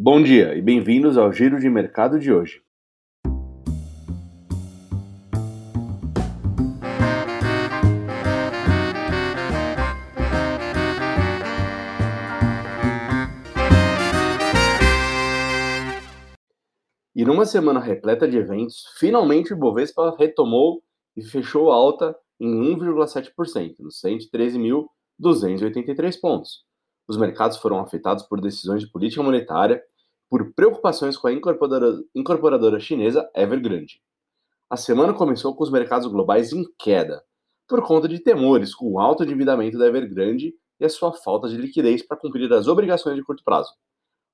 Bom dia e bem-vindos ao Giro de Mercado de hoje. E numa semana repleta de eventos, finalmente o Ibovespa retomou e fechou alta em 1,7%, nos 113.283 pontos. Os mercados foram afetados por decisões de política monetária, por preocupações com a incorporadora, incorporadora chinesa Evergrande. A semana começou com os mercados globais em queda, por conta de temores com o alto endividamento da Evergrande e a sua falta de liquidez para cumprir as obrigações de curto prazo.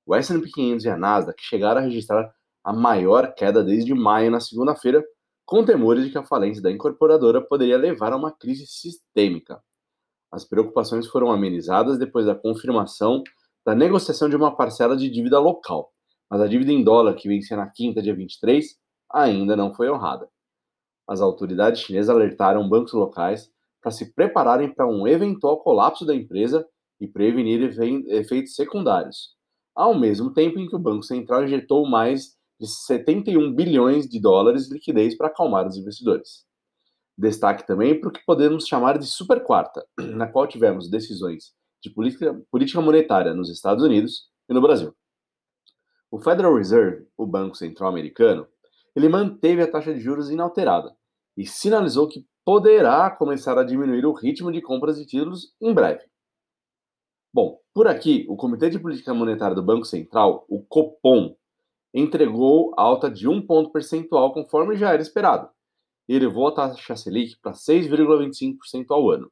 O S&P 500 e a Nasdaq chegaram a registrar a maior queda desde maio na segunda-feira, com temores de que a falência da incorporadora poderia levar a uma crise sistêmica. As preocupações foram amenizadas depois da confirmação da negociação de uma parcela de dívida local, mas a dívida em dólar que vencia na quinta, dia 23, ainda não foi honrada. As autoridades chinesas alertaram bancos locais para se prepararem para um eventual colapso da empresa e prevenir efeitos secundários, ao mesmo tempo em que o Banco Central injetou mais de 71 bilhões de dólares de liquidez para acalmar os investidores. Destaque também para o que podemos chamar de super quarta, na qual tivemos decisões de política, política monetária nos Estados Unidos e no Brasil. O Federal Reserve, o Banco Central Americano, ele manteve a taxa de juros inalterada e sinalizou que poderá começar a diminuir o ritmo de compras de títulos em breve. Bom, por aqui, o Comitê de Política Monetária do Banco Central, o Copom, entregou alta de um ponto percentual conforme já era esperado, e elevou a taxa Selic para 6,25% ao ano.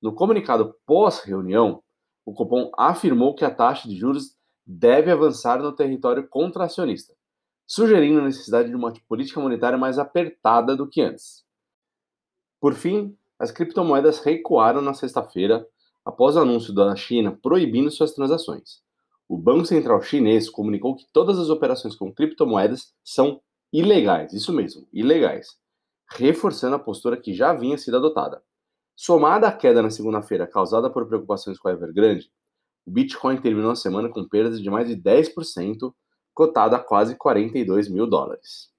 No comunicado pós-reunião, o Copom afirmou que a taxa de juros deve avançar no território contracionista, sugerindo a necessidade de uma política monetária mais apertada do que antes. Por fim, as criptomoedas recuaram na sexta-feira após o anúncio da China proibindo suas transações o Banco Central Chinês comunicou que todas as operações com criptomoedas são ilegais, isso mesmo, ilegais, reforçando a postura que já vinha sido adotada. Somada à queda na segunda-feira causada por preocupações com a Evergrande, o Bitcoin terminou a semana com perdas de mais de 10%, cotado a quase 42 mil dólares.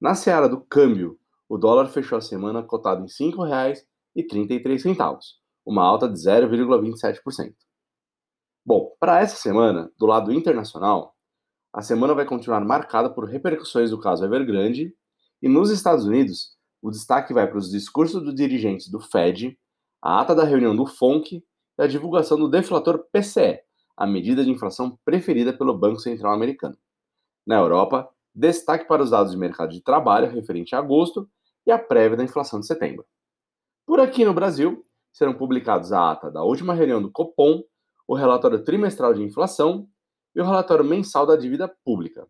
Na seara do câmbio, o dólar fechou a semana cotado em R$ 5,33, uma alta de 0,27%. Bom, para essa semana, do lado internacional, a semana vai continuar marcada por repercussões do caso Evergrande e nos Estados Unidos, o destaque vai para os discursos dos dirigentes do Fed, a ata da reunião do FONC e a divulgação do deflator PCE, a medida de inflação preferida pelo Banco Central Americano. Na Europa, destaque para os dados de mercado de trabalho referente a agosto e a prévia da inflação de setembro. Por aqui no Brasil, serão publicados a ata da última reunião do Copom o relatório trimestral de inflação e o relatório mensal da dívida pública.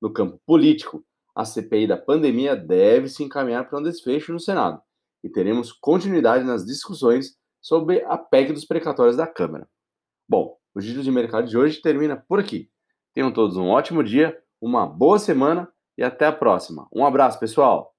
No campo político, a CPI da pandemia deve se encaminhar para um desfecho no Senado e teremos continuidade nas discussões sobre a PEC dos precatórios da Câmara. Bom, o giro de mercado de hoje termina por aqui. Tenham todos um ótimo dia, uma boa semana e até a próxima. Um abraço, pessoal!